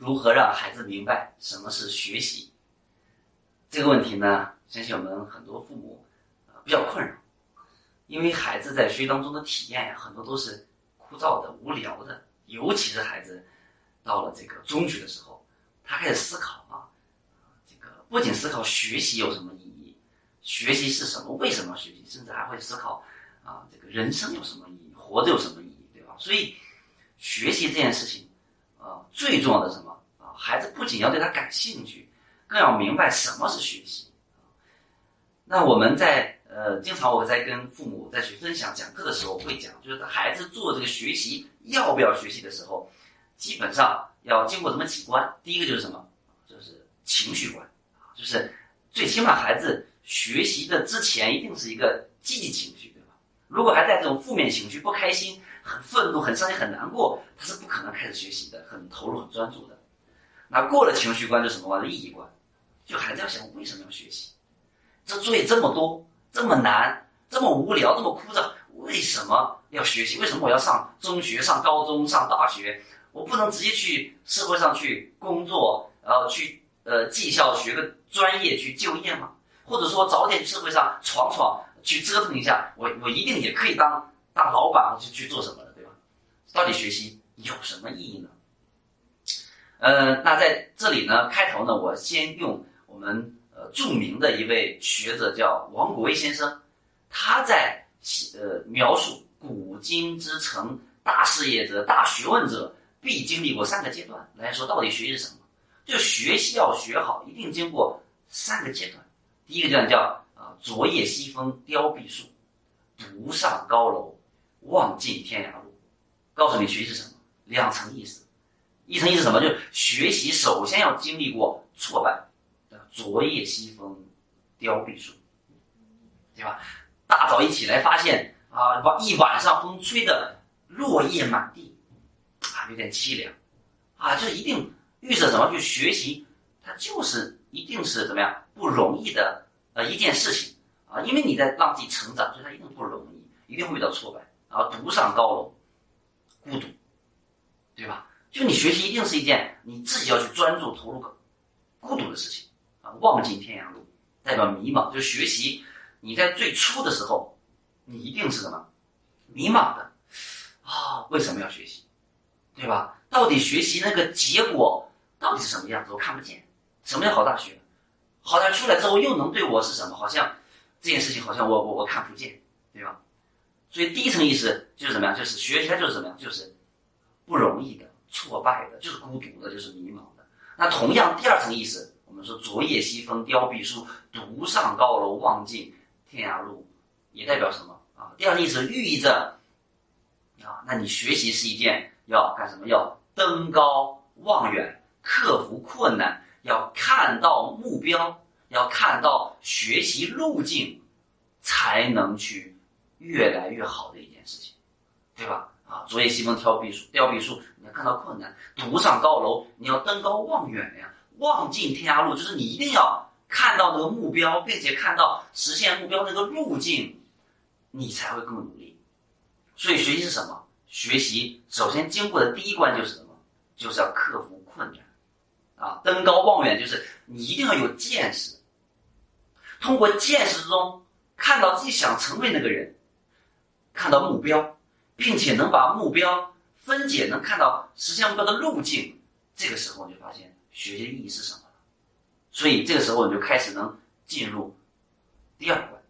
如何让孩子明白什么是学习？这个问题呢，相信我们很多父母啊比较困扰，因为孩子在学习当中的体验呀，很多都是枯燥的、无聊的，尤其是孩子到了这个中学的时候，他开始思考啊，这个不仅思考学习有什么意义，学习是什么，为什么学习，甚至还会思考啊，这个人生有什么意义，活着有什么意义，对吧？所以学习这件事情。啊，最重要的什么啊？孩子不仅要对他感兴趣，更要明白什么是学习。那我们在呃，经常我在跟父母在去分享讲课的时候会讲，就是孩子做这个学习要不要学习的时候，基本上要经过什么几关。第一个就是什么？就是情绪关啊，就是最起码孩子学习的之前一定是一个积极情绪，对吧？如果还带这种负面情绪，不开心。很愤怒、很伤心、很难过，他是不可能开始学习的，很投入、很专注的。那过了情绪关，就什么关？意义关，就孩子要想为什么要学习？这作业这么多，这么难，这么无聊，这么枯燥，为什么要学习？为什么我要上中学、上高中、上大学？我不能直接去社会上去工作，然后去呃技校学个专业去就业吗？或者说早点去社会上闯闯，去折腾一下，我我一定也可以当。大老板去去做什么的，对吧？到底学习有什么意义呢？呃，那在这里呢，开头呢，我先用我们呃著名的一位学者叫王国维先生，他在呃描述古今之成大事业者、大学问者必经历过三个阶段来说，到底学习什么？就学习要学好，一定经过三个阶段。第一个阶段叫啊昨夜西风凋碧树，独上高楼。望尽天涯路，告诉你学习是什么？两层意思，一层意思什么？就是学习首先要经历过挫败，昨夜西风凋碧树，对吧？大早一起来发现啊，晚一晚上风吹的落叶满地，啊，有点凄凉，啊，就一定预设什么？就学习它就是一定是怎么样不容易的呃一件事情啊，因为你在让自己成长，所以它一定不容易，一定会遇到挫败。然后独上高楼，孤独，对吧？就你学习一定是一件你自己要去专注投入、孤独的事情啊。望尽天涯路，代表迷茫。就学习，你在最初的时候，你一定是什么？迷茫的啊？为什么要学习？对吧？到底学习那个结果到底是什么样子？我看不见。什么叫好大学？好大学出来之后又能对我是什么？好像这件事情好像我我我看不见，对吧？所以第一层意思就是怎么样？就是学习它就是怎么样？就是不容易的、挫败的，就是孤独的，就是迷茫的。那同样，第二层意思，我们说昨夜西风凋碧树，独上高楼望尽天涯路，也代表什么啊？第二层意思寓意着啊，那你学习是一件要干什么？要登高望远，克服困难，要看到目标，要看到学习路径，才能去。越来越好的一件事情，对吧？啊，昨夜西风凋碧树，凋碧树，你要看到困难；独上高楼，你要登高望远呀，望尽天涯路，就是你一定要看到那个目标，并且看到实现目标那个路径，你才会更努力。所以学习是什么？学习首先经过的第一关就是什么？就是要克服困难，啊，登高望远就是你一定要有见识，通过见识中看到自己想成为那个人。看到目标，并且能把目标分解，能看到实现目标的路径，这个时候你就发现学习的意义是什么了。所以这个时候你就开始能进入第二关。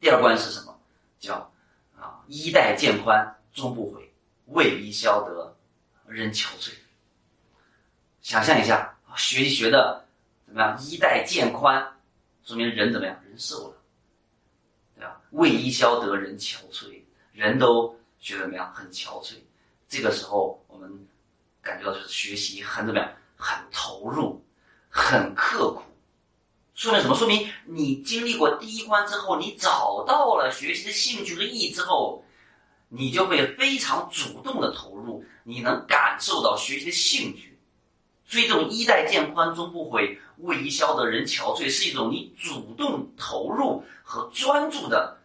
第二关是什么？叫啊，衣带渐宽终不悔，为伊消得人憔悴。想象一下，学习学的怎么样？衣带渐宽，说明人怎么样？人瘦了。为伊消得人憔悴，人都觉得怎么样？很憔悴。这个时候，我们感觉到就是学习很怎么样？很投入，很刻苦。说明什么？说明你经历过第一关之后，你找到了学习的兴趣和意义之后，你就会非常主动的投入。你能感受到学习的兴趣，所以这种衣带渐宽终不悔，为伊消得人憔悴，是一种你主动投入和专注的。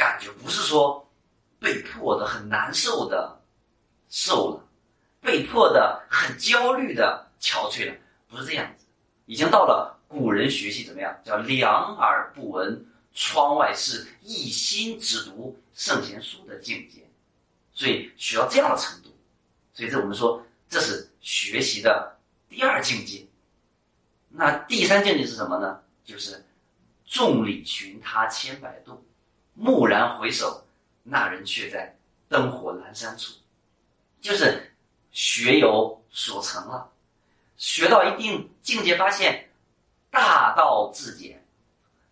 感觉不是说被迫的很难受的瘦了，被迫的、很焦虑的憔悴了，不是这样子，已经到了古人学习怎么样叫两耳不闻窗外事，一心只读圣贤书的境界，所以学到这样的程度。所以这我们说这是学习的第二境界。那第三境界是什么呢？就是众里寻他千百度，蓦然回首，那人却在灯火阑珊处。就是学有所成了，学到一定境界，发现大道至简，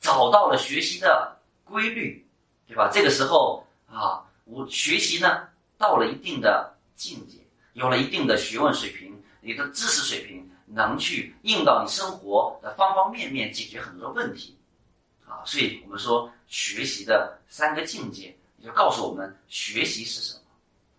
找到了学习的规律，对吧？这个时候啊，我学习呢到了一定的境界，有了一定的学问水平，你的知识水平。能去应到你生活的方方面面，解决很多问题，啊，所以我们说学习的三个境界，也就告诉我们学习是什么。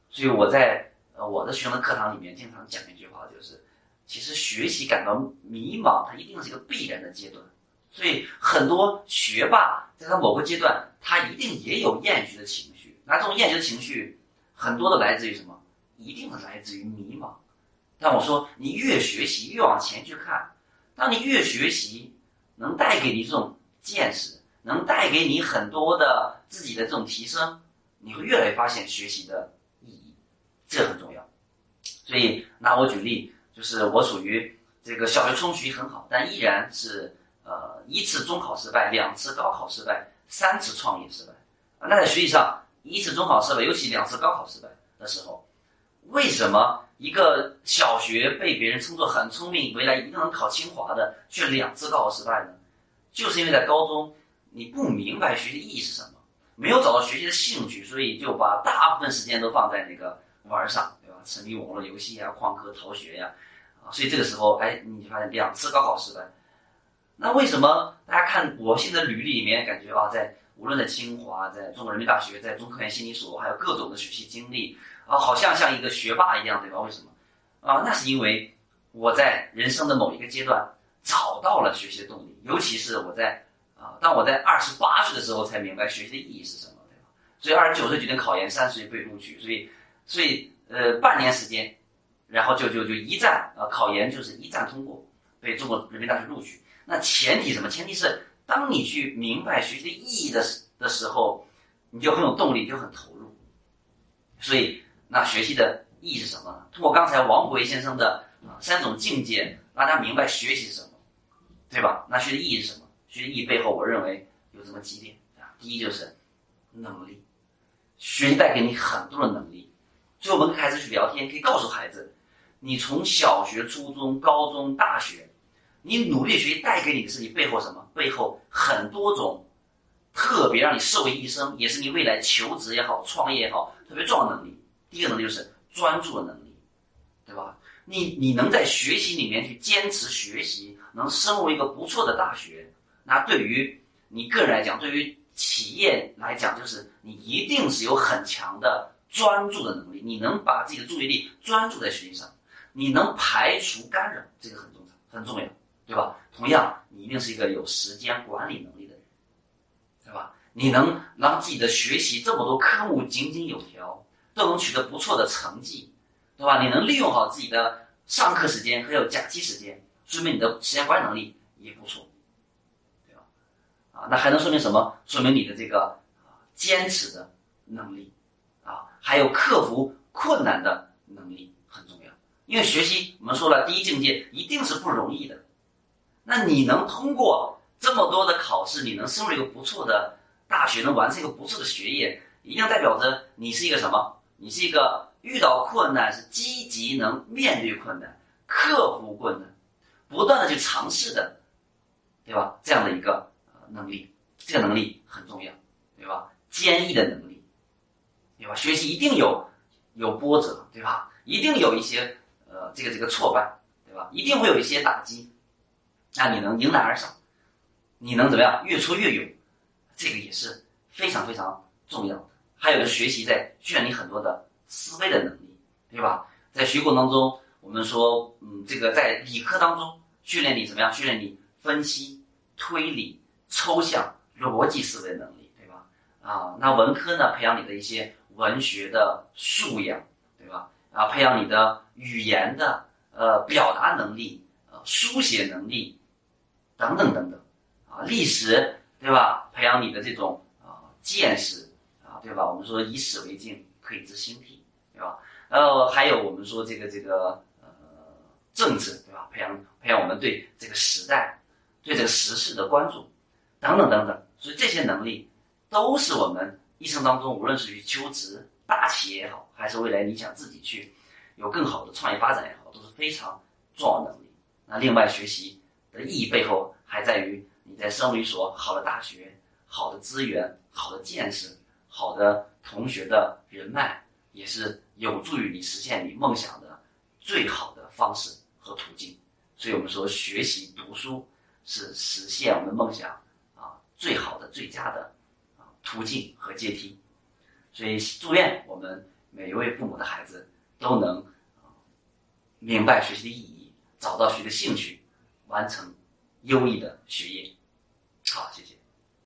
所以我在呃我的学生的课堂里面经常讲一句话，就是其实学习感到迷茫，它一定是一个必然的阶段。所以很多学霸在他某个阶段，他一定也有厌学的情绪。那这种厌学的情绪，很多的来自于什么？一定是来自于迷茫。但我说，你越学习越往前去看，当你越学习，能带给你这种见识，能带给你很多的自己的这种提升，你会越来越发现学习的意义，这很重要。所以拿我举例，就是我属于这个小学、初中学很好，但依然是呃一次中考失败，两次高考失败，三次创业失败。那在学习上，一次中考失败，尤其两次高考失败的时候，为什么？一个小学被别人称作很聪明，未来一定能考清华的，却两次高考失败呢？就是因为在高中你不明白学习意义是什么，没有找到学习的兴趣，所以就把大部分时间都放在那个玩上，对吧？沉迷网络游戏呀、旷课逃学呀，啊，所以这个时候，哎，你就发现两次高考失败。那为什么大家看我现在履历里面感觉啊，在无论在清华、在中国人民大学、在中科院心理所，还有各种的学习经历。啊，好像像一个学霸一样，对吧？为什么？啊，那是因为我在人生的某一个阶段找到了学习的动力，尤其是我在啊，当我在二十八岁的时候才明白学习的意义是什么，对吧？所以二十九岁决定考研，三十岁被录取，所以，所以呃，半年时间，然后就就就一战啊，考研就是一战通过，被中国人民大学录取。那前提什么？前提是当你去明白学习的意义的时的时候，你就很有动力，就很投入，所以。那学习的意义是什么呢？通过刚才王国维先生的啊三种境界，让大家明白学习是什么，对吧？那学的意义是什么？学的意义背后，我认为有这么几点啊。第一就是能力，学习带给你很多的能力。所以我们跟孩子去聊天，可以告诉孩子，你从小学、初中、高中、大学，你努力学习带给你的是你背后什么？背后很多种特别让你受益一生，也是你未来求职也好、创业也好特别重要的能力。第一个能力就是专注的能力，对吧？你你能在学习里面去坚持学习，能升入一个不错的大学，那对于你个人来讲，对于企业来讲，就是你一定是有很强的专注的能力。你能把自己的注意力专注在学习上，你能排除干扰，这个很重要，很重要，对吧？同样，你一定是一个有时间管理能力的人，对吧？你能让自己的学习这么多科目井井有条。都能取得不错的成绩，对吧？你能利用好自己的上课时间还有假期时间，说明你的时间管理能力也不错，那还能说明什么？说明你的这个坚持的能力，啊，还有克服困难的能力很重要。因为学习我们说了，第一境界一定是不容易的。那你能通过这么多的考试，你能升入一个不错的大学，能完成一个不错的学业，一定代表着你是一个什么？你是一个遇到困难是积极能面对困难、克服困难、不断的去尝试的，对吧？这样的一个能力，这个能力很重要，对吧？坚毅的能力，对吧？学习一定有有波折，对吧？一定有一些呃这个这个挫败，对吧？一定会有一些打击，那你能迎难而上，你能怎么样？越挫越勇，这个也是非常非常重要的。还有就是学习在训练你很多的思维的能力，对吧？在学过程当中，我们说，嗯，这个在理科当中训练你怎么样？训练你分析、推理、抽象、逻辑思维能力，对吧？啊，那文科呢，培养你的一些文学的素养，对吧？啊，培养你的语言的呃表达能力、呃书写能力等等等等啊，历史对吧？培养你的这种啊见识啊，对吧？我们说以史为镜，可以知兴替，对吧？呃，还有我们说这个这个呃政治，对吧？培养培养我们对这个时代、对这个时事的关注等等等等。所以这些能力都是我们一生当中，无论是去求职、大企业也好，还是未来你想自己去有更好的创业发展也好，都是非常重要的能力。那另外，学习的意义背后还在于你在生于一所好的大学、好的资源、好的见识、好的同学的人脉，也是有助于你实现你梦想的最好的方式和途径。所以我们说，学习读书是实现我们的梦想最好的、最佳的啊途径和阶梯。所以，祝愿我们每一位父母的孩子都能明白学习的意义，找到学习的兴趣，完成优异的学业。好，谢谢